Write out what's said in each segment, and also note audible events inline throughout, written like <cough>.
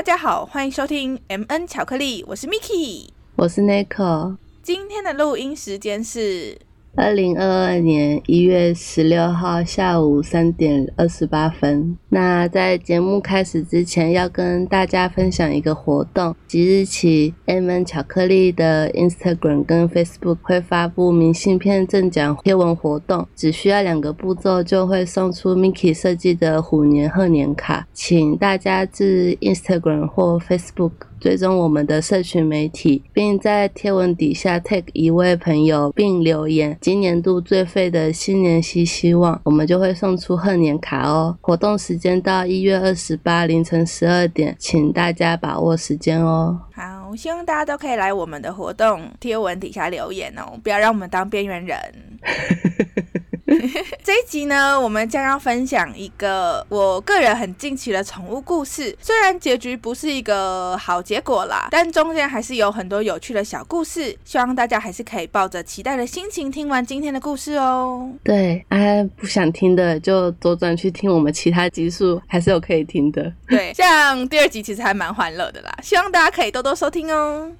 大家好，欢迎收听 M N 巧克力，我是 Miki，我是 Nico。今天的录音时间是二零二二年一月十六号下午三点二十八分。那在节目开始之前，要跟大家分享一个活动。即日起，M N 巧克力的 Instagram 跟 Facebook 会发布明信片赠奖贴文活动，只需要两个步骤就会送出 Miki 设计的虎年贺年卡，请大家至 Instagram 或 Facebook。追踪我们的社群媒体，并在贴文底下 tag 一位朋友，并留言今年度最废的新年希希望，我们就会送出贺年卡哦。活动时间到一月二十八凌晨十二点，请大家把握时间哦。好，希望大家都可以来我们的活动贴文底下留言哦，不要让我们当边缘人。<laughs> <laughs> 这一集呢，我们将要分享一个我个人很惊奇的宠物故事。虽然结局不是一个好结果啦，但中间还是有很多有趣的小故事。希望大家还是可以抱着期待的心情听完今天的故事哦。对，啊，不想听的就左转去听我们其他集数，还是有可以听的。对，像第二集其实还蛮欢乐的啦，希望大家可以多多收听哦。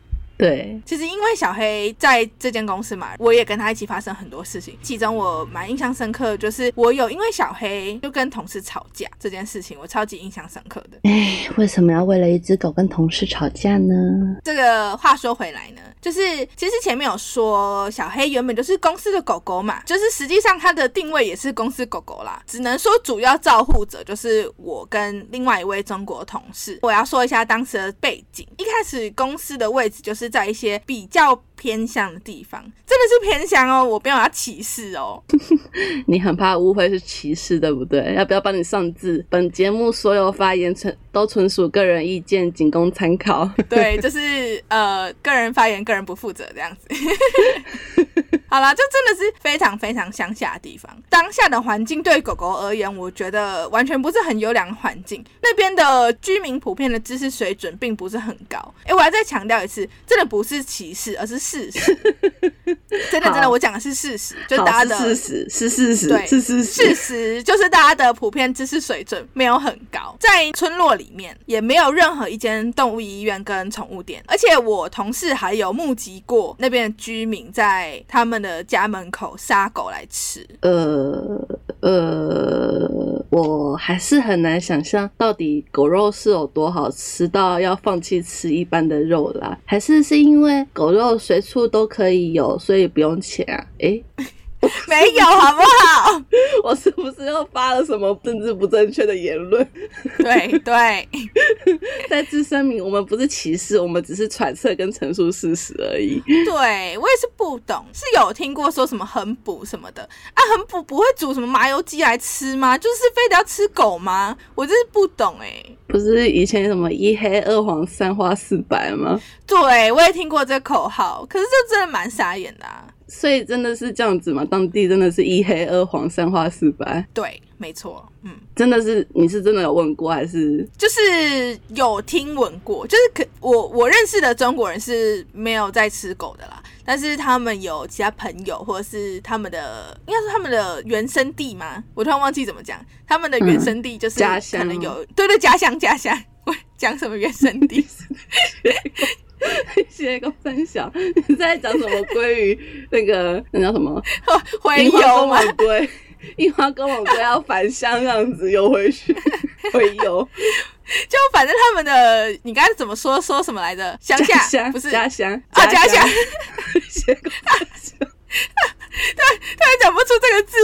对，其实因为小黑在这间公司嘛，我也跟他一起发生很多事情。其中我蛮印象深刻的，就是我有因为小黑就跟同事吵架这件事情，我超级印象深刻的。哎，为什么要为了一只狗跟同事吵架呢？这个话说回来呢，就是其实前面有说小黑原本就是公司的狗狗嘛，就是实际上它的定位也是公司狗狗啦，只能说主要照护者就是我跟另外一位中国同事。我要说一下当时的背景，一开始公司的位置就是。在一些比较偏向的地方，真的是偏向哦，我不要歧视哦。<laughs> 你很怕误会是歧视，对不对？要不要帮你上字？本节目所有发言纯都纯属个人意见，仅供参考。<laughs> 对，就是呃，个人发言，个人不负责这样子。<laughs> 好啦，这真的是非常非常乡下的地方。当下的环境对狗狗而言，我觉得完全不是很优良的环境。那边的居民普遍的知识水准并不是很高。哎，我要再强调一次，真的不是歧视，而是事实。<laughs> 真的真的，我讲的是事实，就是大家的事实是事实，对，是事实。事实就是大家的普遍知识水准没有很高。在村落里面，也没有任何一间动物医院跟宠物店。而且我同事还有目击过那边的居民在他们。的家门口杀狗来吃，呃呃，我还是很难想象到底狗肉是有多好吃到要放弃吃一般的肉啦，还是是因为狗肉随处都可以有，所以不用钱啊？诶。<laughs> 没有，好不好？<laughs> 我是不是又发了什么政治不正确的言论？对对，<laughs> 再次声明，我们不是歧视，我们只是揣测跟陈述事实而已。对我也是不懂，是有听过说什么很补什么的啊？很补不会煮什么麻油鸡来吃吗？就是非得要吃狗吗？我真是不懂哎。不是以前什么一黑二黄三花四白吗？对我也听过这口号，可是这真的蛮傻眼的。所以真的是这样子吗？当地真的是一黑二黄三花四白？对，没错，嗯，真的是你是真的有问过还是？就是有听闻过，就是可我我认识的中国人是没有在吃狗的啦，但是他们有其他朋友或者是他们的，应该是他们的原生地吗？我突然忘记怎么讲，他们的原生地就是可能有对对家乡家乡，我 <laughs> 讲什么原生地？<laughs> <laughs> 写个分享，你在讲什么？鲑鱼那个那叫什么？<laughs> 回游吗？对，<laughs> 樱花跟我龟要返乡，这样子游回去，回游。就反正他们的，你刚才怎么说说什么来着？乡下不是家乡啊，家乡。写个分享，他他讲不出这个字，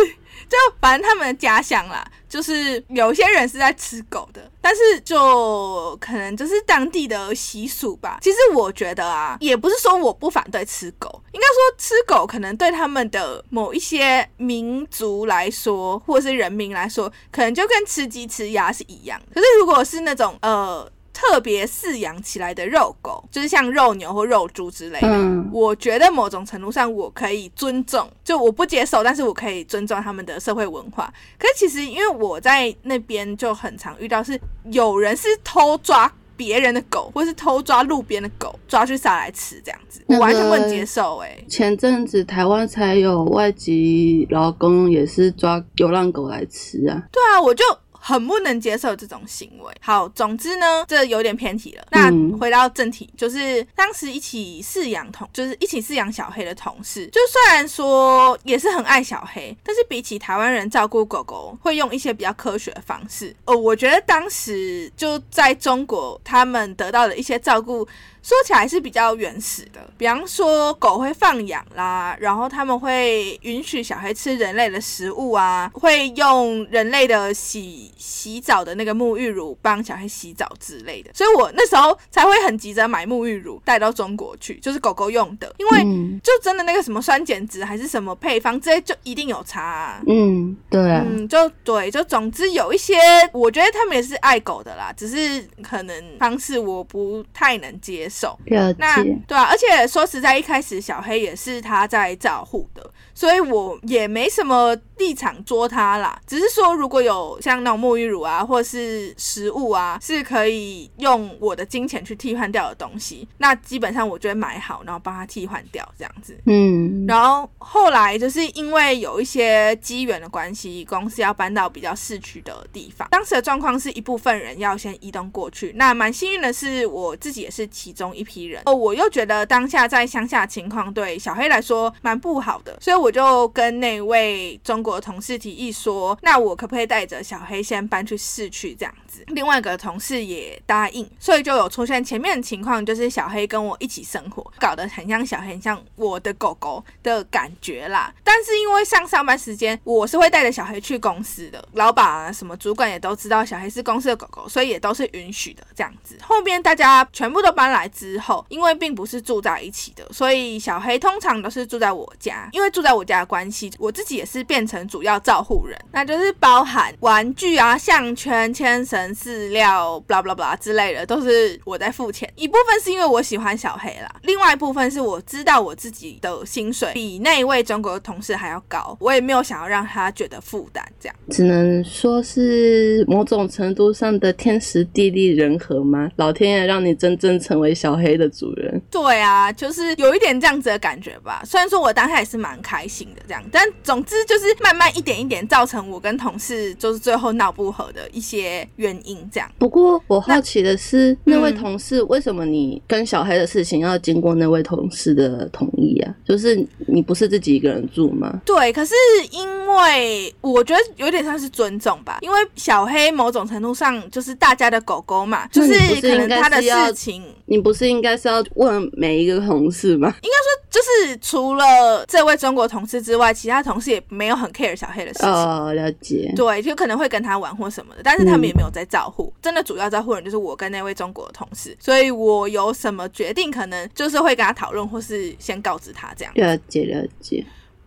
就反正他们的家乡啦。就是有些人是在吃狗的，但是就可能就是当地的习俗吧。其实我觉得啊，也不是说我不反对吃狗，应该说吃狗可能对他们的某一些民族来说，或者是人民来说，可能就跟吃鸡吃鸭是一样。可是如果是那种呃。特别饲养起来的肉狗，就是像肉牛或肉猪之类的。我觉得某种程度上我可以尊重，就我不接受，但是我可以尊重他们的社会文化。可是其实因为我在那边就很常遇到，是有人是偷抓别人的狗，或是偷抓路边的狗，抓去杀来吃这样子，我完全不能接受。哎，前阵子台湾才有外籍劳工也是抓流浪狗来吃啊。对啊，我就。很不能接受这种行为。好，总之呢，这有点偏题了。那回到正题，就是当时一起饲养同，就是一起饲养小黑的同事，就虽然说也是很爱小黑，但是比起台湾人照顾狗狗，会用一些比较科学的方式。哦，我觉得当时就在中国，他们得到的一些照顾。说起来是比较原始的，比方说狗会放养啦，然后他们会允许小黑吃人类的食物啊，会用人类的洗洗澡的那个沐浴乳帮小黑洗澡之类的，所以我那时候才会很急着买沐浴乳带到中国去，就是狗狗用的，因为就真的那个什么酸碱值还是什么配方这些就一定有差。嗯，对，嗯，就对，就总之有一些，我觉得他们也是爱狗的啦，只是可能方式我不太能接受。手那对啊，而且说实在，一开始小黑也是他在照护的，所以我也没什么。立场捉他啦，只是说如果有像那种沐浴乳啊，或是食物啊，是可以用我的金钱去替换掉的东西，那基本上我就会买好，然后帮他替换掉这样子。嗯，然后后来就是因为有一些机缘的关系，公司要搬到比较市区的地方，当时的状况是一部分人要先移动过去。那蛮幸运的是，我自己也是其中一批人。哦，我又觉得当下在乡下情况对小黑来说蛮不好的，所以我就跟那位中。我同事提议说：“那我可不可以带着小黑先搬去市区这样。？”另外一个同事也答应，所以就有出现前面的情况，就是小黑跟我一起生活，搞得很像小黑，很像我的狗狗的感觉啦。但是因为上上班时间，我是会带着小黑去公司的，老板啊什么主管也都知道小黑是公司的狗狗，所以也都是允许的这样子。后边大家全部都搬来之后，因为并不是住在一起的，所以小黑通常都是住在我家。因为住在我家的关系，我自己也是变成。主要照护人，那就是包含玩具啊、项圈、牵绳、饲料、blah blah blah 之类的，都是我在付钱。一部分是因为我喜欢小黑啦，另外一部分是我知道我自己的薪水比那一位中国的同事还要高，我也没有想要让他觉得负担，这样只能说是某种程度上的天时地利人和吗？老天爷让你真正成为小黑的主人。对啊，就是有一点这样子的感觉吧。虽然说我当下也是蛮开心的，这样，但总之就是。慢慢一点一点造成我跟同事就是最后闹不和的一些原因，这样。不过我好奇的是，那位同事为什么你跟小黑的事情要经过那位同事的同意啊？就是你不是自己一个人住吗？对，可是因为我觉得有点像是尊重吧，因为小黑某种程度上就是大家的狗狗嘛，就是可能他的事情，你不是应该是要问每一个同事吗？应该说就是除了这位中国同事之外，其他同事也没有很。care 小黑的事情哦，了解。对，就可能会跟他玩或什么的，但是他们也没有在照顾。真的主要照顾人就是我跟那位中国的同事，所以我有什么决定，可能就是会跟他讨论，或是先告知他这样。了解，了解。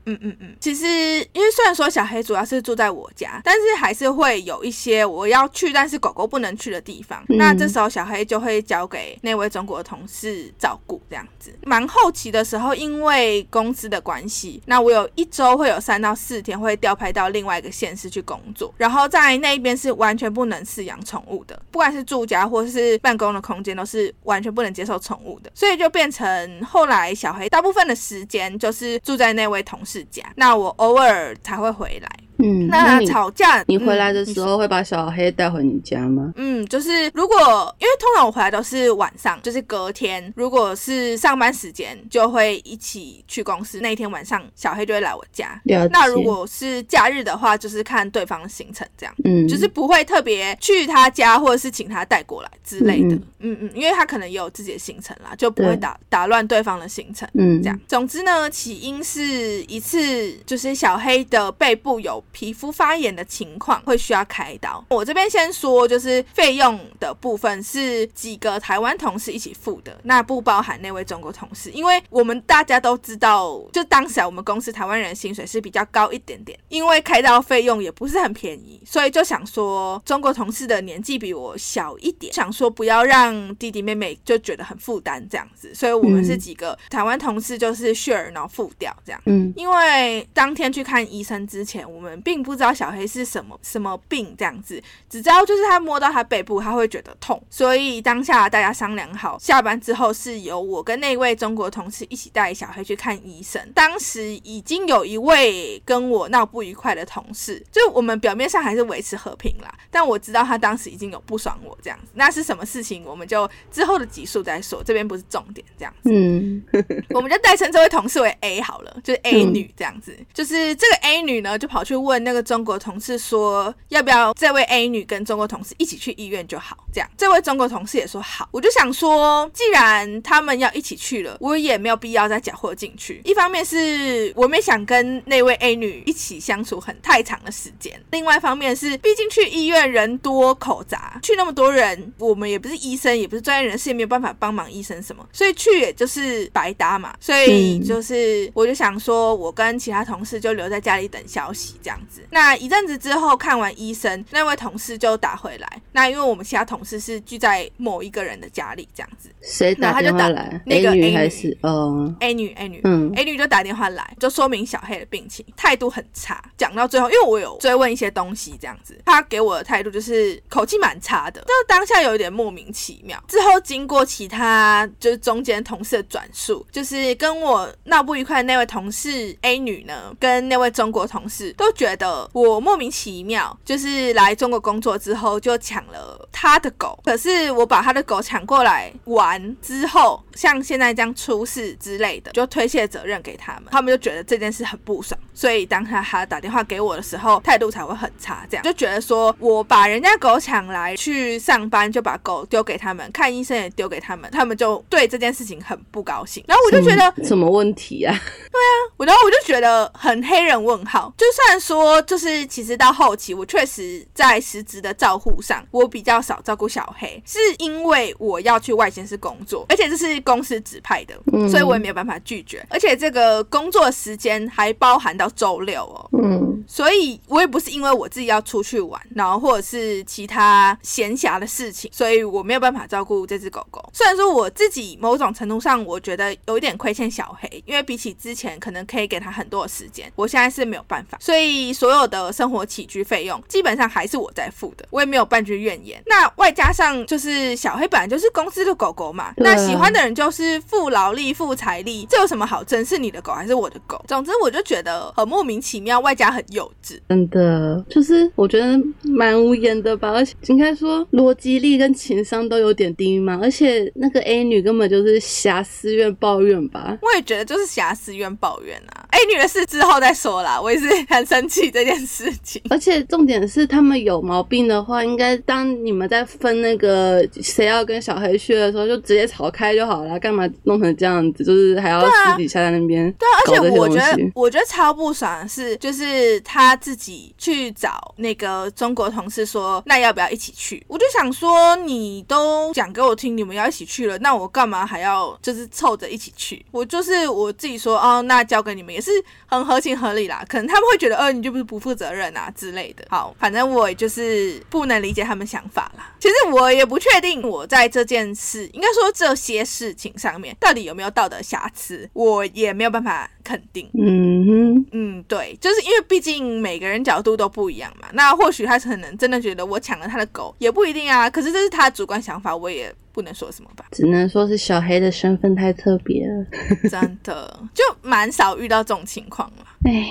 嗯嗯嗯，其实因为虽然说小黑主要是住在我家，但是还是会有一些我要去，但是狗狗不能去的地方。那这时候小黑就会交给那位中国的同事照顾，这样子。蛮后期的时候，因为公司的关系，那我有一周会有三到四天会调派到另外一个县市去工作，然后在那一边是完全不能饲养宠物的，不管是住家或是办公的空间都是完全不能接受宠物的，所以就变成后来小黑大部分的时间就是住在那位同事。家，那我偶尔才会回来。嗯，那吵架，你回来的时候会把小黑带回你家吗？嗯，就是如果因为通常我回来都是晚上，就是隔天，如果是上班时间，就会一起去公司。那一天晚上，小黑就会来我家。那如果是假日的话，就是看对方的行程这样。嗯，就是不会特别去他家，或者是请他带过来之类的。嗯嗯，因为他可能也有自己的行程啦，就不会打打乱对方的行程。嗯，这样。总之呢，起因是一次，就是小黑的背部有。皮肤发炎的情况会需要开刀。我这边先说，就是费用的部分是几个台湾同事一起付的，那不包含那位中国同事，因为我们大家都知道，就当时我们公司台湾人薪水是比较高一点点，因为开刀费用也不是很便宜，所以就想说中国同事的年纪比我小一点，想说不要让弟弟妹妹就觉得很负担这样子，所以我们是几个台湾同事就是 share 然后付掉这样。嗯，因为为当天去看医生之前，我们并不知道小黑是什么什么病这样子，只知道就是他摸到他背部他会觉得痛，所以当下大家商量好，下班之后是由我跟那位中国同事一起带小黑去看医生。当时已经有一位跟我闹不愉快的同事，就我们表面上还是维持和平啦，但我知道他当时已经有不爽我这样子，那是什么事情，我们就之后的集数再说，这边不是重点这样子。嗯，我们就代称这位同事为 A 好了，就是 A <laughs> 女这样子。就是这个 A 女呢，就跑去问那个中国同事说，要不要这位 A 女跟中国同事一起去医院就好。这样，这位中国同事也说好。我就想说，既然他们要一起去了，我也没有必要再搅和进去。一方面是我没想跟那位 A 女一起相处很太长的时间，另外一方面是，毕竟去医院人多口杂，去那么多人，我们也不是医生，也不是专业人士，也没有办法帮忙医生什么，所以去也就是白搭嘛。所以就是，我就想说，我跟其他同事就留在家里等消息这样子。那一阵子之后看完医生，那位同事就打回来。那因为我们其他同事是聚在某一个人的家里这样子谁打他就打电话来那个 A 女女还是哦？，A 女 A 女。嗯 A 女就打电话来，就说明小黑的病情，态度很差。讲到最后，因为我有追问一些东西，这样子，他给我的态度就是口气蛮差的，就当下有一点莫名其妙。之后经过其他就是中间同事的转述，就是跟我闹不愉快的那位同事 A 女呢，跟那位中国同事都觉得我莫名其妙，就是来中国工作之后就抢了他的狗，可是我把他的狗抢过来玩之后，像现在这样出事之类的，就推卸责任给他们，他们就觉得这件事很不爽，所以当他他打电话给我的时候，态度才会很差，这样就觉得说我把人家狗抢来去上班，就把狗丢给他们，看医生也丢给他们，他们就对这件事情很不高兴，然后我就觉得什么问题啊？<laughs> 我然后我就觉得很黑人问号。就算说，就是其实到后期，我确实在实质的照护上，我比较少照顾小黑，是因为我要去外县市工作，而且这是公司指派的，嗯所以我也没有办法拒绝。而且这个工作时间还包含到周六哦。嗯所以我也不是因为我自己要出去玩，然后或者是其他闲暇的事情，所以我没有办法照顾这只狗狗。虽然说我自己某种程度上，我觉得有一点亏欠小黑，因为比起之前可能可以给他很多的时间，我现在是没有办法，所以所有的生活起居费用基本上还是我在付的，我也没有半句怨言。那外加上就是小黑本来就是公司的狗狗嘛，那喜欢的人就是付劳力、付财力，这有什么好争？是你的狗还是我的狗？总之我就觉得很莫名其妙，外加很幼稚。真的，就是我觉得蛮无言的吧，而且应该说逻辑力跟情商都有点低嘛，而且那个 A 女根本就是瑕疵怨抱怨吧。我也觉得就是瑕疵怨抱怨啊。A 女的事之后再说啦，我也是很生气这件事情。而且重点是，他们有毛病的话，应该当你们在分那个谁要跟小黑去的时候，就直接吵开就好了，干嘛弄成这样子？就是还要私底下在那边对啊，而且我觉得。，我觉得超不爽的是，就是他自己去找那个中国同事说，那要不要一起去？我就想说，你都讲给我听，你们要一起去了，那我干嘛还要就是凑着一起去？我就是我自己说，哦，那交给你们也是很合情合理啦。可能他们会觉得，呃，你就不是不负责任啊之类的。好，反正我也就是不能理解他们想法啦。其实我也不确定我在这件事，应该说这些事情上面到底有没有道德瑕疵，我也没有办法肯定。嗯哼，嗯，对，就是因为毕竟每个人角度都不一样嘛。那或许他可能真的觉得我抢了他的狗，也不一定啊。可是这是他的主观想法，我也不能说什么吧。只能说是小黑的身份太特别了。真的，就蛮少遇到这种情况了。唉，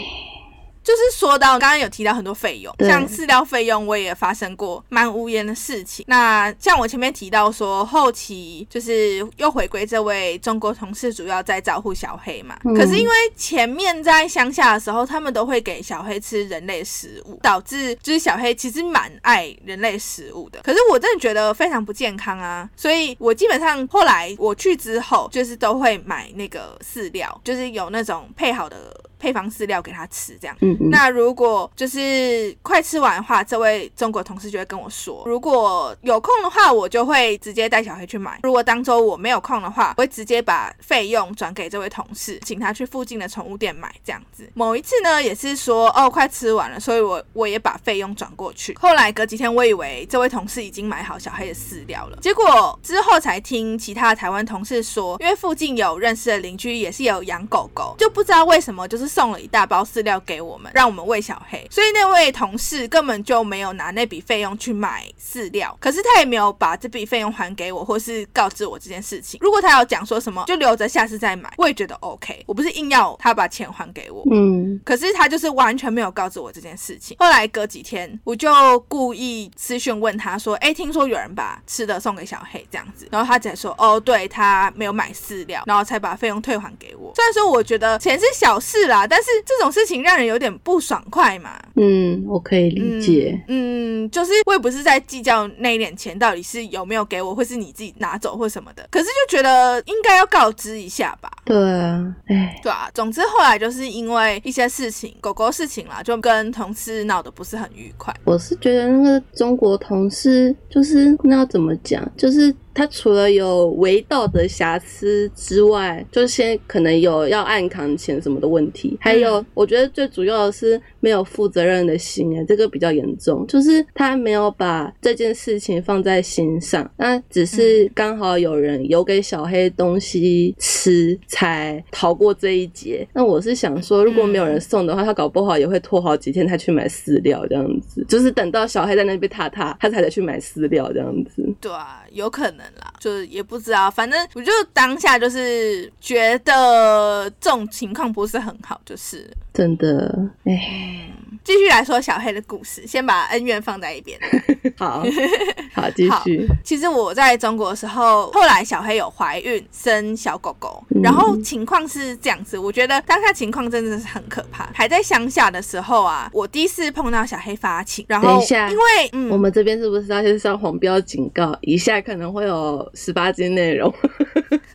就是说到刚刚有提到很多费用，像饲料费用，我也发生过蛮无言的事情。那像我前面提到说，后期就是又回归这位中国同事，主要在照顾小黑嘛。嗯可是因为前面在乡下的时候，他们都会给小黑吃人类食物，导致就是小黑其实蛮爱人类食物的。可是我真的觉得非常不健康啊，所以我基本上后来我去之后，就是都会买那个饲料，就是有那种配好的配方饲料给他吃，这样。嗯嗯，那如果就是快吃完的话，这位中国同事就会跟我说，如果有空的话，我就会直接带小黑去买；如果当周我没有空的话，我会直接把费用转给这位同事，请他去附近的宠物店买这样子。某一次呢，也是说哦快吃完了，所以我我也把费用转过去。后来隔几天，我以为这位同事已经买好小黑的饲料了，结果之后才听其他的台湾同事说，因为附近有认识的邻居也是有养狗狗，就不知道为什么就是送了一大包饲料给我们，让我们喂小黑，所以那位同事根本就没有拿那笔费用去买饲料，可是他也没有把这笔费用还给我，或是告知我这件事情。如果他有讲说什么，就留着下次再买，我也觉得 OK。我不是硬要他把钱还给我，嗯，可是他就是完全没有告知我这件事情。后来隔几天，我就故意私讯问他说：“哎，听说有人把吃的送给小黑这样子。”然后他才说：“哦，对他没有买饲料，然后才把费用退还给”虽然说我觉得钱是小事啦，但是这种事情让人有点不爽快嘛。嗯，我可以理解。嗯，就是我也不是在计较那一点钱到底是有没有给我，或是你自己拿走或什么的。可是就觉得应该要告知一下吧。对啊，哎，对啊。总之后来就是因为一些事情，狗狗事情啦，就跟同事闹得不是很愉快。我是觉得那个中国同事就是那要怎么讲，就是。他除了有违道德瑕疵之外，就先可能有要暗扛钱什么的问题，还有我觉得最主要的是没有负责任的心，哎，这个比较严重，就是他没有把这件事情放在心上，那只是刚好有人有给小黑东西吃，才逃过这一劫。那我是想说，如果没有人送的话，他搞不好也会拖好几天才去买饲料，这样子，就是等到小黑在那边踏踏，他才得去买饲料，这样子。对啊，有可能啦。就是也不知道，反正我就当下就是觉得这种情况不是很好，就是真的，哎。继续来说小黑的故事，先把恩怨放在一边。<laughs> 好，<laughs> 好，继续。其实我在中国的时候，后来小黑有怀孕生小狗狗，然后情况是这样子。我觉得当下情况真的是很可怕。还在乡下的时候啊，我第一次碰到小黑发情，然后因为我们这边是不是要先上黄标警告？以下可能会有十八禁内容。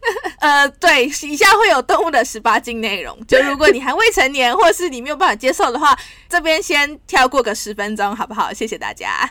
<laughs> 呃，对，以下会有动物的十八禁内容。就如果你还未成年，或是你没有办法接受的话，这边先跳过个十分钟，好不好？谢谢大家。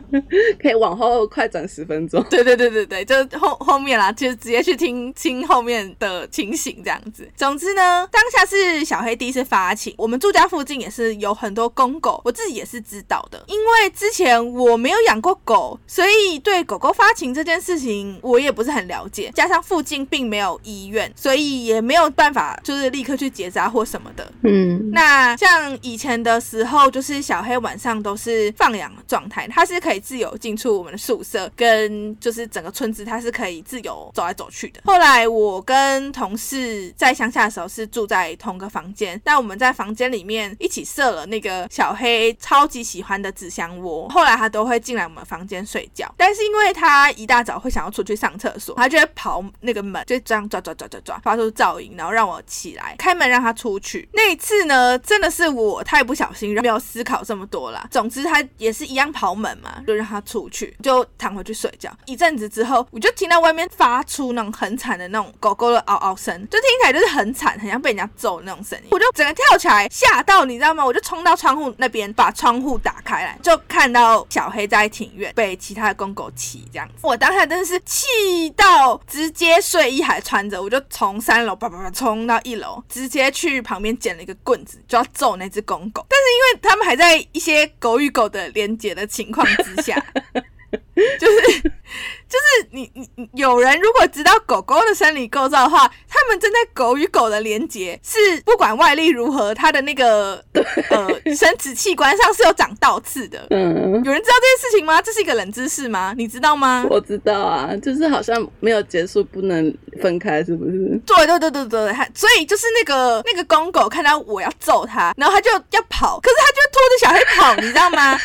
<laughs> 可以往后快转十分钟。对对对对对，就后后面啦，就直接去听听后面的情形这样子。总之呢，当下是小黑第一次发情，我们住家附近也是有很多公狗，我自己也是知道的。因为之前我没有养过狗，所以对狗狗发情这件事情我也不是很了解。加上附近并没有。医院，所以也没有办法，就是立刻去结扎或什么的。嗯，那像以前的时候，就是小黑晚上都是放养的状态，它是可以自由进出我们的宿舍，跟就是整个村子，它是可以自由走来走去的。后来我跟同事在乡下的时候是住在同个房间，但我们在房间里面一起设了那个小黑超级喜欢的纸箱窝，后来他都会进来我们房间睡觉，但是因为他一大早会想要出去上厕所，他就会跑那个门，就这样。抓抓抓抓抓，发出噪音，然后让我起来开门让他出去。那一次呢，真的是我太不小心，没有思考这么多啦。总之，他也是一样跑门嘛，就让他出去，就躺回去睡觉。一阵子之后，我就听到外面发出那种很惨的那种狗狗的嗷嗷声，就听起来就是很惨，很像被人家揍那种声音。我就整个跳起来，吓到你知道吗？我就冲到窗户那边，把窗户打开来，就看到小黑在庭院被其他的公狗骑这样子。我当下真的是气到直接睡衣还穿。着我就从三楼叭叭叭冲到一楼，直接去旁边捡了一个棍子，就要揍那只公狗。但是因为他们还在一些狗与狗的连接的情况之下。<laughs> <laughs> 就是就是你你有人如果知道狗狗的生理构造的话，他们正在狗与狗的连接是不管外力如何，它的那个 <laughs> 呃生殖器官上是有长倒刺的。嗯，有人知道这件事情吗？这是一个冷知识吗？你知道吗？我知道啊，就是好像没有结束不能分开，是不是？对对对对对，所以就是那个那个公狗看到我要揍它，然后它就要跑，可是它就拖着小黑跑，你知道吗？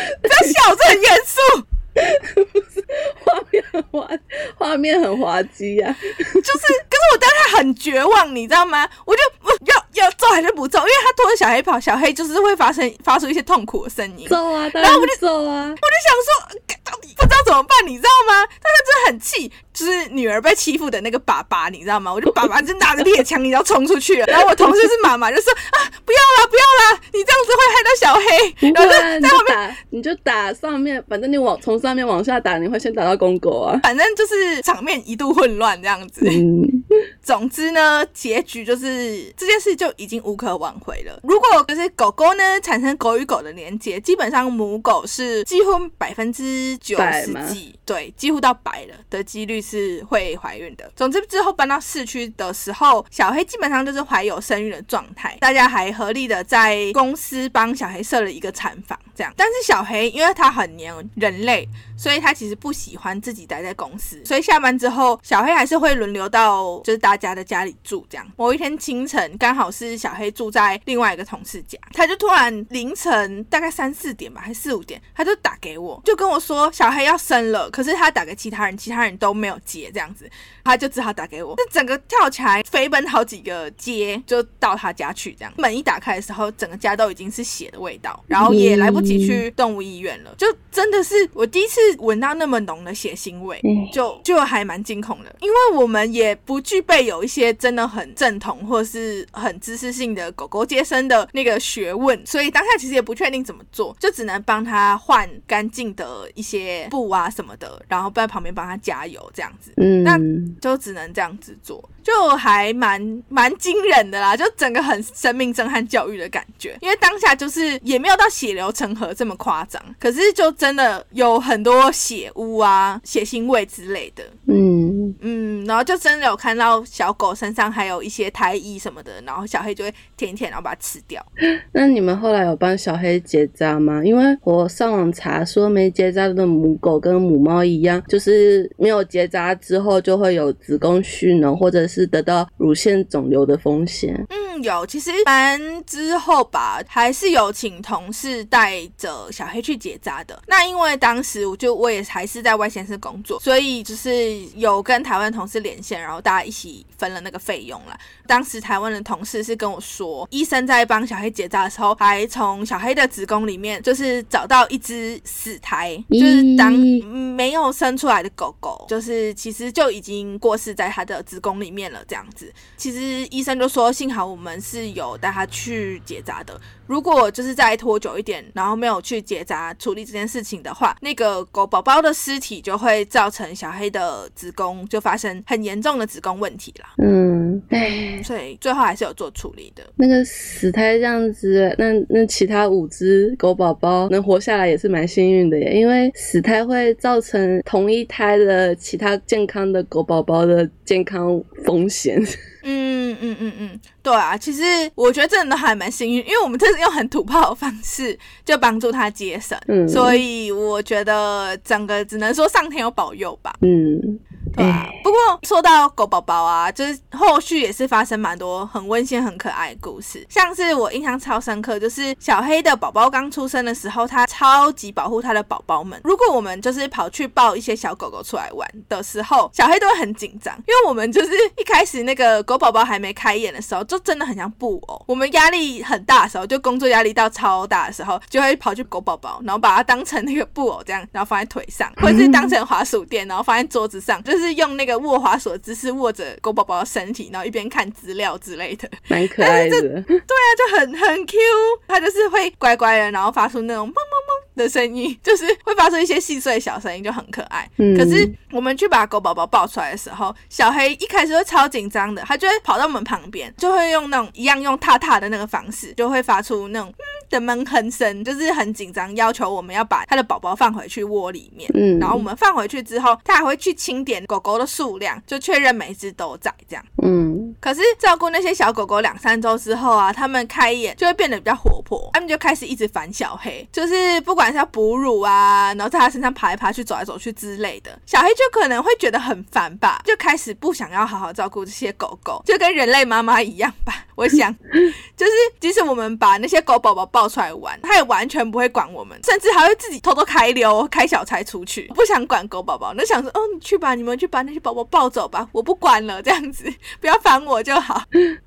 <laughs> 不要笑，这很严肃。不是画面很滑，画面很滑稽呀。就是，可是我当时很绝望，你知道吗？我就要要揍还是不揍？因为他拖着小黑跑，小黑就是会发生发出一些痛苦的声音。揍啊！然后我就揍啊！我就想说，到底不知道怎么办，你知道吗？但是真的很气。就是女儿被欺负的那个爸爸，你知道吗？我就爸爸就拿着猎枪，你要冲出去了。<laughs> 然后我同事是妈妈，就说啊，不要啦，不要啦，你这样子会害到小黑。然后在后面，你就打上面，反正你往从上面往下打，你会先打到公狗啊。反正就是场面一度混乱这样子。总之呢，结局就是这件事就已经无可挽回了。如果就是狗狗呢产生狗与狗的连接，基本上母狗是几乎百分之九十几，对，几乎到百了的几率是会怀孕的。总之之后搬到市区的时候，小黑基本上就是怀有生育的状态，大家还合力的在公司帮小黑设了一个产房，这样。但是小黑因为他很黏人类，所以他其实不喜欢自己待在公司，所以下班之后，小黑还是会轮流到就是大家的家里住。这样，某一天清晨，刚好是小黑住在另外一个同事家，他就突然凌晨大概三四点吧，还四五点，他就打给我，就跟我说小黑要生了，可是他打给其他人，其他人都没有接，这样子。他就只好打给我，那整个跳起来飞奔好几个街，就到他家去。这样门一打开的时候，整个家都已经是血的味道，然后也来不及去动物医院了。就真的是我第一次闻到那么浓的血腥味，就就还蛮惊恐的。因为我们也不具备有一些真的很正统或是很知识性的狗狗接生的那个学问，所以当下其实也不确定怎么做，就只能帮他换干净的一些布啊什么的，然后在旁边帮他加油这样子。嗯，那。就只能这样子做，就还蛮蛮惊人的啦，就整个很生命震撼教育的感觉。因为当下就是也没有到血流成河这么夸张，可是就真的有很多血污啊、血腥味之类的。嗯嗯，然后就真的有看到小狗身上还有一些胎衣什么的，然后小黑就会舔一舔，然后把它吃掉。<laughs> 那你们后来有帮小黑结扎吗？因为我上网查说，没结扎的母狗跟母猫一样，就是没有结扎之后就会有。有子宫蓄脓或者是得到乳腺肿瘤的风险。嗯，有。其实完之后吧，还是有请同事带着小黑去结扎的。那因为当时我就我也还是在外县市工作，所以就是有跟台湾同事连线，然后大家一起分了那个费用了。当时台湾的同事是跟我说，医生在帮小黑结扎的时候，还从小黑的子宫里面就是找到一只死胎，就是当没有生出来的狗狗，就是其实就已经。过世在他的子宫里面了，这样子。其实医生就说，幸好我们是有带他去结扎的。如果就是再拖久一点，然后没有去结扎处理这件事情的话，那个狗宝宝的尸体就会造成小黑的子宫就发生很严重的子宫问题啦。嗯，哎，所以最后还是有做处理的。那个死胎这样子，那那其他五只狗宝宝能活下来也是蛮幸运的耶，因为死胎会造成同一胎的其他健康的狗宝宝的健康风险。嗯嗯对啊，其实我觉得真的还蛮幸运，因为我们这是用很土炮的方式就帮助他节省，所以我觉得整个只能说上天有保佑吧。嗯。对啊，不过说到狗宝宝啊，就是后续也是发生蛮多很温馨、很可爱的故事。像是我印象超深刻，就是小黑的宝宝刚出生的时候，他超级保护他的宝宝们。如果我们就是跑去抱一些小狗狗出来玩的时候，小黑都会很紧张，因为我们就是一开始那个狗宝宝还没开眼的时候，就真的很像布偶。我们压力很大的时候，就工作压力到超大的时候，就会跑去狗宝宝，然后把它当成那个布偶这样，然后放在腿上，或者是当成滑鼠垫，然后放在桌子上，就是。是用那个握滑索姿势握着狗宝宝的身体，然后一边看资料之类的，蛮可爱的。<laughs> 对啊，就很很 Q，它就是会乖乖的，然后发出那种汪汪汪的声音，就是会发出一些细碎小声音，就很可爱。可是我们去把狗宝宝抱出来的时候，小黑一开始会超紧张的，它就会跑到我们旁边，就会用那种一样用踏踏的那个方式，就会发出那种嗯的闷哼声，就是很紧张，要求我们要把它的宝宝放回去窝里面。嗯，然后我们放回去之后，它还会去清点。狗狗的数量就确认每只都在这样，嗯，可是照顾那些小狗狗两三周之后啊，它们开眼就会变得比较活泼，它们就开始一直烦小黑，就是不管是要哺乳啊，然后在它身上爬来爬去、走来走去之类的，小黑就可能会觉得很烦吧，就开始不想要好好照顾这些狗狗，就跟人类妈妈一样吧。<laughs> 我想，就是即使我们把那些狗宝宝抱出来玩，它也完全不会管我们，甚至还会自己偷偷开溜、开小差出去，不想管狗宝宝，那想说哦，你去吧，你们。去把那些宝宝抱走吧，我不管了，这样子不要烦我我就好。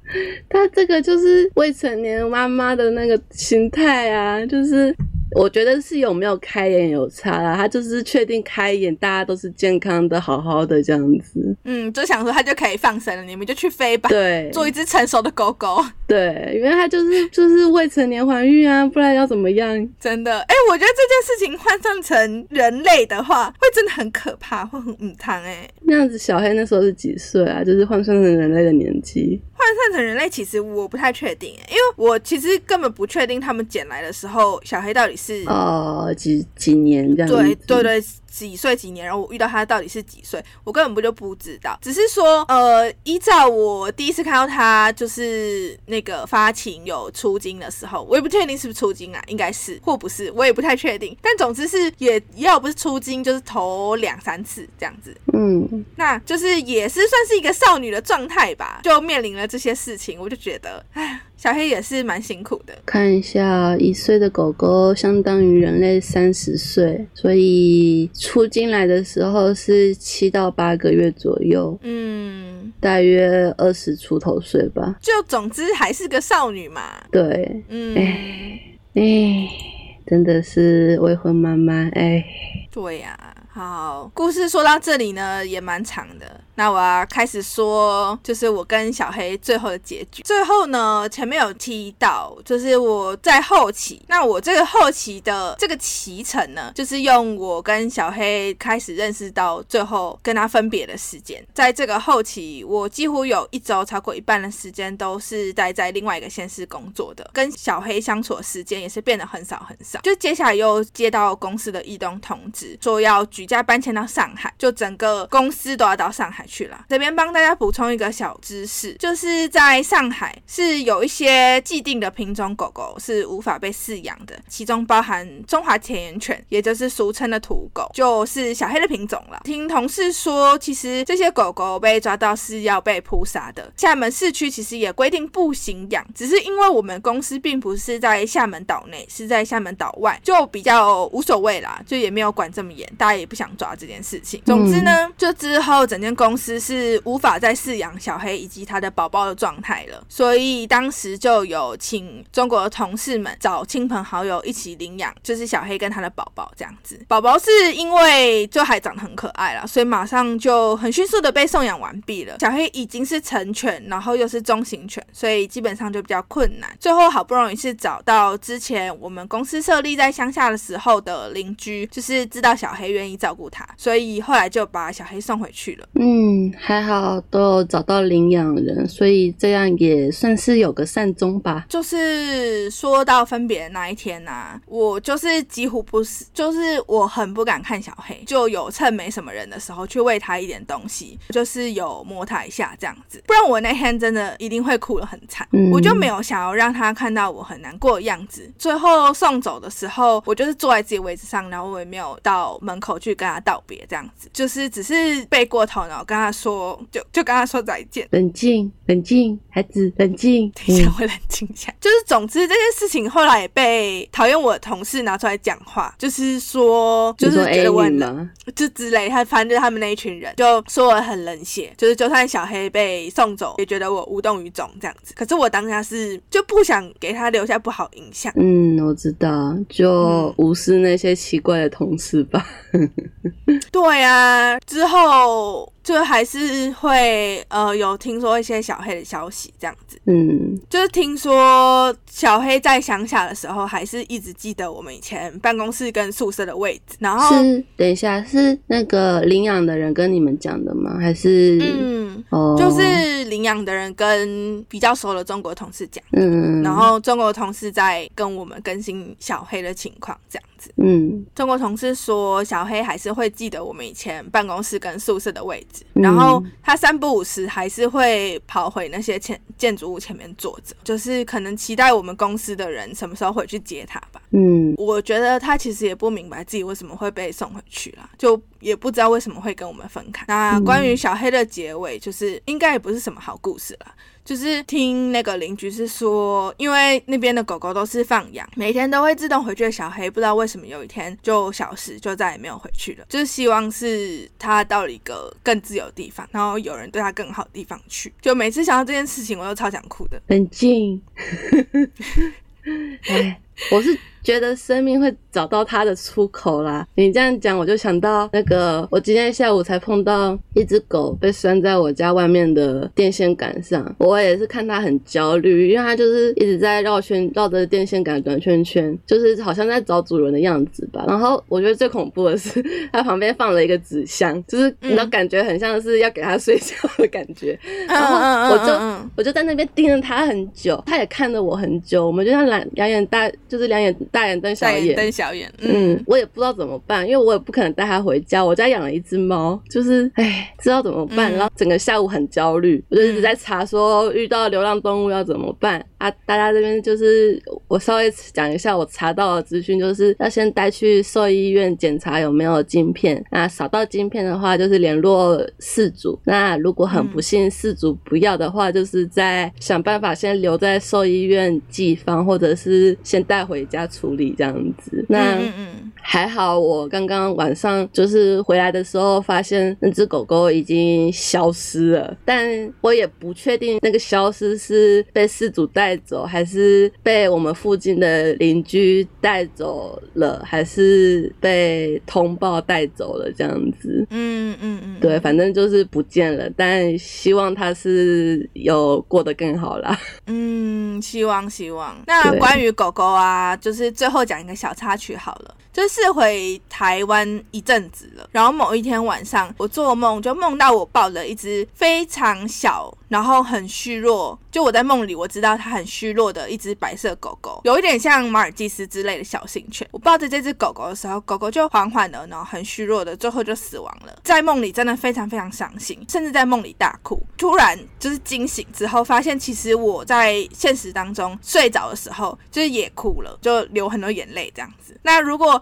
<laughs> 他这个就是未成年妈妈的那个心态啊，就是我觉得是有没有开眼有差啦。他就是确定开眼，大家都是健康的、好好的这样子。嗯，就想说他就可以放生了，你们就去飞吧，对，做一只成熟的狗狗。对，因为他就是 <laughs> 就是未成年怀孕啊，不然要怎么样？真的，哎、我觉得这件事情换算成人类的话，会真的很可怕，会很嗯汤哎。那样子，小黑那时候是几岁啊？就是换算成人类的年纪。换算成人类，其实我不太确定欸，因为我其实根本不确定他们捡来的时候，小黑到底是哦，几几年这样子？对对对，几岁几年，然后我遇到他到底是几岁，我根本不就不知道。只是说，呃，依照我第一次看到他就是那个发情有出精的时候，我也不确定是不是出精啊，应该是或不是，我也不太确定。但总之是也要不是出精，就是头两三次这样子。嗯，那就是也是算是一个少女的状态吧，就面临了这些事情，我就觉得，哎，小黑也是蛮辛苦的。看一下，一岁的狗狗相当于人类三十岁，所以出进来的时候是七到八个月左右，嗯，大约二十出头岁吧。就总之还是个少女嘛。对，嗯，哎，真的是未婚妈妈，哎，对呀、好，故事说到这里呢，也蛮长的。那我要开始说，就是我跟小黑最后的结局。最后呢，前面有提到，就是我在后期，那我这个后期的这个骑程呢，就是用我跟小黑开始认识到最后跟他分别的时间。在这个后期，我几乎有一周超过一半的时间都是待在另外一个县市工作的，跟小黑相处的时间也是变得很少很少。就接下来又接到公司的异动通知，说要举家搬迁到上海，就整个公司都要到上海去了。这边帮大家补充一个小知识，就是在上海是有一些既定的品种狗狗是无法被饲养的，其中包含中华田园犬，也就是俗称的土狗，就是小黑的品种了。听同事说，其实这些狗狗被抓到是要被扑杀的。厦门市区其实也规定不行养，只是因为我们公司并不是在厦门岛内，是在厦门岛外，就比较无所谓啦，就也没有管这么严，大家也不想抓这件事情。总之呢，就之后整间公司是无法再饲养小黑以及他的宝宝的状态了，所以当时就有请中国的同事们找亲朋好友一起领养，就是小黑跟他的宝宝这样子。宝宝是因为就还长得很可爱啦，所以马上就很迅速的被送养完毕了。小黑已经是成犬，然后又是中型犬，所以基本上就比较困难。最后好不容易是找到之前我们公司设立在乡下的时候的邻居，就是知道小黑愿意照顾他，所以后来就把小黑送回去了。嗯，还好都有找到领养人，所以这样也算是有个善终吧。就是说到分别的那一天呐、我就是几乎不是，就是我很不敢看小黑，就有趁没什么人的时候去喂他一点东西，就是有摸他一下这样子，不然我那天真的一定会哭得很惨。嗯我就没有想要让他看到我很难过的样子。最后送走的时候，我就是坐在自己位置上，然后我也没有到门口去跟他道别，这样子，就是只是背过头，然后跟他说，就就跟他说再见。冷静，冷静，孩子，冷静。<laughs> 等一下，我冷静一下。就是总之这件事情后来也被讨厌我的同事拿出来讲话，就是说，就是觉得我很冷，吗？就之类，他反正就是他们那一群人就说我很冷血，就是就算小黑被送走，也觉得我无动于衷这样子。可是我当下是就不想给他留下不好印象。嗯，我知道，就无视那些奇怪的同事吧。<laughs> 对啊，之后就还是会呃有听说一些小黑的消息这样子。嗯，就是听说小黑在乡下的时候，还是一直记得我们以前办公室跟宿舍的位置。然后，是，等一下，是那个领养的人跟你们讲的吗？还是？嗯，哦，就是领养的人跟比较熟的中国同事讲，嗯，然后中国同事在跟我们更新小黑的情况，这样子。嗯。中国同事说，小黑还是会记得我们以前办公室跟宿舍的位置，嗯。然后他三不五时还是会跑回那些前建筑物前面坐着，就是可能期待我们公司的人什么时候回去接他吧。嗯。我觉得他其实也不明白自己为什么会被送回去啦，就也不知道为什么会跟我们分开。那关于小黑的结尾，就是应该也不是什么好故事了。就是听那个邻居是说，因为那边的狗狗都是放养，每天都会自动回去的小黑，不知道为什么有一天就消失，就再也没有回去了。就是希望是他到了一个更自由的地方，然后有人对他更好的地方去。就每次想到这件事情，我都超想哭的。冷静。<laughs> 哎，<laughs> 我是。觉得生命会找到它的出口啦。你这样讲，我就想到那个，我今天下午才碰到一只狗被拴在我家外面的电线杆上。我也是看它很焦虑，因为它就是一直在绕圈，绕着电线杆转圈圈，就是好像在找主人的样子吧。然后我觉得最恐怖的是，<laughs> 它旁边放了一个纸箱，就是你都感觉很像是要给它睡觉的感觉。然后我就我就在那边盯着它很久，它也看着我很久，我们就像两两眼大，就是两眼。大眼瞪小眼，瞪小眼。嗯，我也不知道怎么办，因为我也不可能带它回家。我家养了一只猫，就是唉，知道怎么办。然后整个下午很焦虑，我就一直在查说遇到流浪动物要怎么办啊。大家这边就是我稍微讲一下我查到的资讯，就是要先带去兽医院检查有没有晶片。那扫到晶片的话，就是联络饲主。那如果很不幸饲主不要的话，就是在想办法先留在兽医院寄放，或者是先带回家处。处理这样子，那还好，我刚刚晚上就是回来的时候，发现那只狗狗已经消失了，但我也不确定那个消失是被失主带走，还是被我们附近的邻居带走了，还是被通报带走了这样子。嗯嗯嗯，对，反正就是不见了，但希望它是有过得更好啦。嗯，希望希望。那关于狗狗啊，就是。最后讲一个小插曲好了。就是回台湾一阵子了，然后某一天晚上，我做梦就梦到我抱了一只非常小，然后很虚弱，就我在梦里我知道它很虚弱的一只白色狗狗，有一点像马尔济斯之类的小型犬。我抱着这只狗狗的时候，狗狗就缓缓的，然后很虚弱的，最后就死亡了。在梦里真的非常非常伤心，甚至在梦里大哭。突然就是惊醒之后，发现其实我在现实当中睡着的时候，就是也哭了，就流很多眼泪这样子。那如果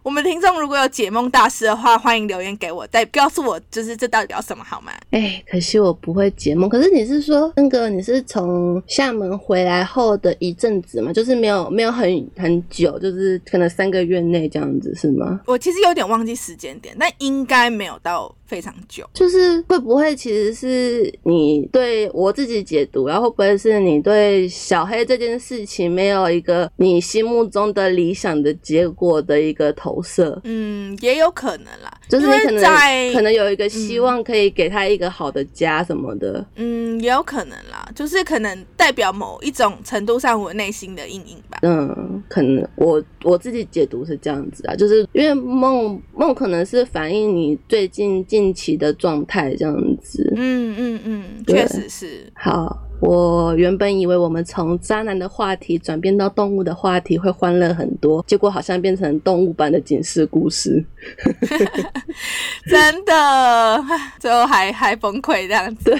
我们听众如果有解梦大师的话，欢迎留言给我，再告诉我就是这到底要什么好吗？哎，可惜我不会解梦。可是你是说那个你是从厦门回来后的一阵子吗？就是没有没有很很久，就是可能三个月内这样子是吗？我其实有点忘记时间点，但应该没有到。非常久，就是会不会其实是你对我自己解读，然后会不会是你对小黑这件事情没有一个你心目中的理想的结果的一个投射？嗯，也有可能啦，就是你可能可能有一个希望可以给他一个好的家什么的。嗯，也有可能啦，就是可能代表某一种程度上我内心的阴影吧。嗯，可能我我自己解读是这样子啊，就是因为梦梦可能是反映你最近近。近期的状态这样子，嗯嗯嗯，确实是。好，我原本以为我们从渣男的话题转变到动物的话题会欢乐很多，结果好像变成动物版的警示故事，真的，最后还还崩溃这样子，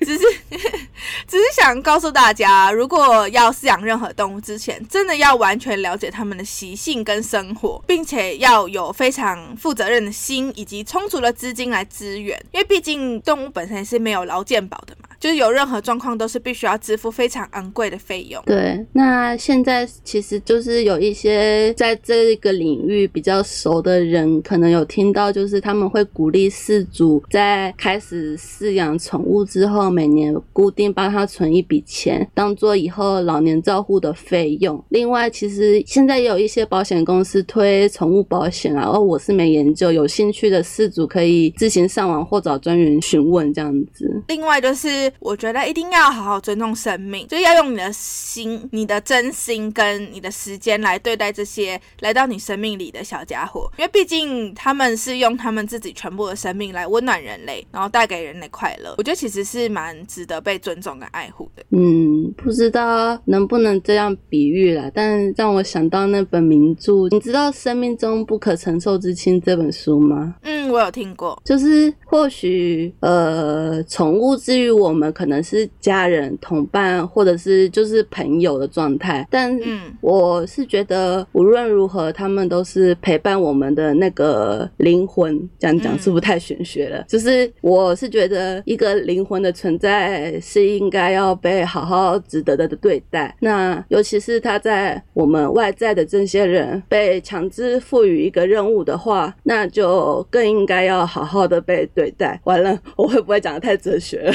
只是。<laughs> 只是想告诉大家，如果要饲养任何动物之前，真的要完全了解它们的习性跟生活，并且要有非常负责任的心以及充足的资金来支援，因为毕竟动物本身是没有劳健保的嘛，就是有任何状况都是必须要支付非常昂贵的费用。对，那现在其实就是有一些在这个领域比较熟的人，可能有听到，就是他们会鼓励饲主在开始饲养宠物之后，每年固定。帮他存一笔钱，当做以后老年照护的费用。另外，其实现在也有一些保险公司推宠物保险啊，哦我是没研究，有兴趣的事主可以自行上网或找专员询问这样子。另外，就是我觉得一定要好好尊重生命，就要用你的心、你的真心跟你的时间来对待这些来到你生命里的小家伙，因为毕竟他们是用他们自己全部的生命来温暖人类，然后带给人类快乐。我觉得其实是蛮值得被尊。尊重跟爱护的，嗯，不知道能不能这样比喻啦，但让我想到那本名著，你知道《生命中不可承受之轻》这本书吗？嗯，我有听过，就是或许呃，宠物治愈我们可能是家人、同伴，或者是就是朋友的状态，但嗯，我是觉得无论如何，他们都是陪伴我们的那个灵魂。这样讲是不是太玄学了？就是我是觉得一个灵魂的存在是。应该要被好好值得的对待。那尤其是他在我们外在的这些人被强制赋予一个任务的话，那就更应该要好好的被对待。完了，我会不会讲的太哲学了？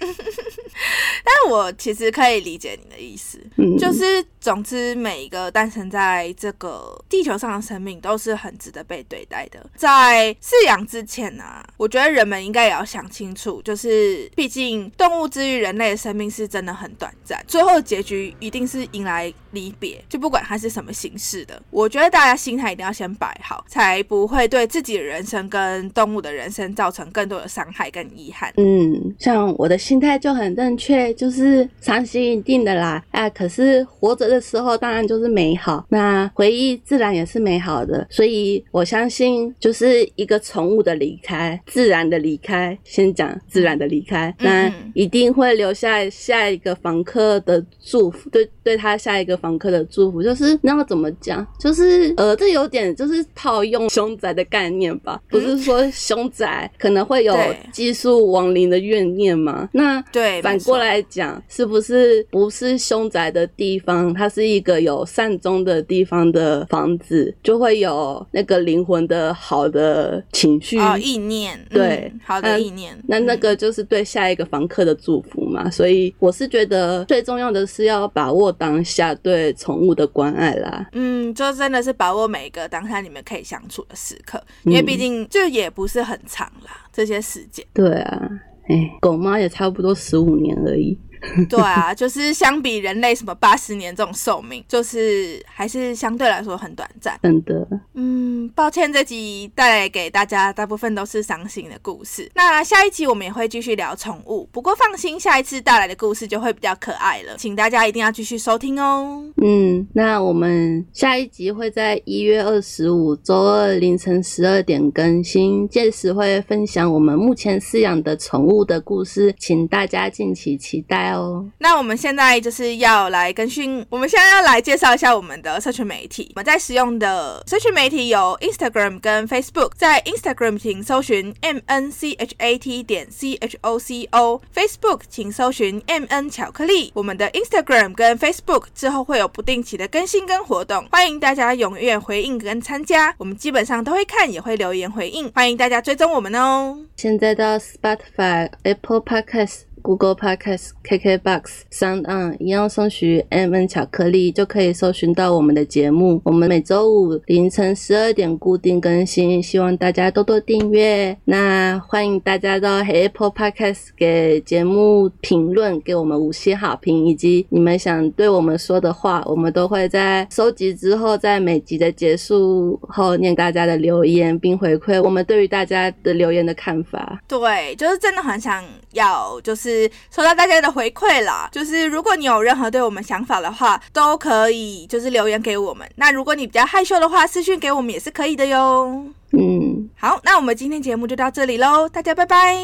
<laughs> <laughs> 但是我其实可以理解你的意思，嗯，就是总之每一个诞生在这个地球上的生命都是很值得被对待的。在饲养之前呢、我觉得人们应该也要想清楚，就是毕竟动物之于人类的生命是真的很短暂，最后结局一定是迎来离别，就不管它是什么形式的。我觉得大家心态一定要先摆好，才不会对自己的人生跟动物的人生造成更多的伤害跟遗憾。嗯，像我的心态就很正确，就是伤心一定的啦。啊，可是活着的时候当然就是美好，那回忆自然也是美好的。所以我相信，就是一个宠物的离开，自然的离开，先讲自然的离开，那嗯一定会留下下一个房客的祝福，对对他下一个房客的祝福，就是那要怎么讲？就是呃，这有点就是套用凶宅的概念吧，不是说凶宅可能会有对寄宿亡灵的怨念吗？那对，反没错过来讲，是不是不是凶宅的地方，它是一个有善终的地方的房子，就会有那个灵魂的好的情绪？哦，意念，对嗯好的嗯意念。那那个就是对下一个房客的祝福嘛，所以我是觉得最重要的是要把握当下对宠物的关爱啦。嗯，就真的是把握每一个当下你们可以相处的时刻，因为毕竟这也不是很长啦，这些时间。对啊，哎，狗妈也差不多十五年而已。<laughs> 对啊，就是相比人类什么八十年这种寿命，就是还是相对来说很短暂。真的，嗯，抱歉，这集带来给大家大部分都是伤心的故事。那下一集我们也会继续聊宠物，不过放心，下一次带来的故事就会比较可爱了，请大家一定要继续收听哦。嗯，那我们下一集会在一月二十五周二凌晨十二点更新，届时会分享我们目前饲养的宠物的故事，请大家敬请期待哦。那我们现在就是要来更新，我们现在要来介绍一下我们的社群媒体。我们在使用的社群媒体有 Instagram 跟 Facebook，在 Instagram 请搜寻 M N C H A T 点 C H O C O，Facebook 请搜寻 M N 巧克力。我们的 Instagram 跟 Facebook 之后会有不定期的更新跟活动，欢迎大家踊跃回应跟参加。我们基本上都会看，也会留言回应，欢迎大家追踪我们哦。现在到 Spotify、Apple Podcasts。Google Podcast、KKBox、Sound On 一样搜寻 M N 巧克力就可以搜寻到我们的节目。我们每周五凌晨十二点固定更新，希望大家多多订阅。那欢迎大家到 Apple Podcast 给节目评论，给我们五星好评，以及你们想对我们说的话，我们都会在收集之后，在每集的结束后念大家的留言，并回馈我们对于大家的留言的看法。对，就是真的很想要，就是收到大家的回馈啦。就是如果你有任何对我们想法的话，都可以就是留言给我们。那如果你比较害羞的话，私讯给我们也是可以的哟。嗯，好，那我们今天节目就到这里喽，大家拜拜。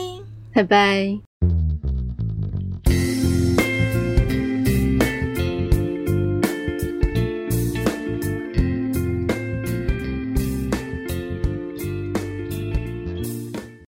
拜拜。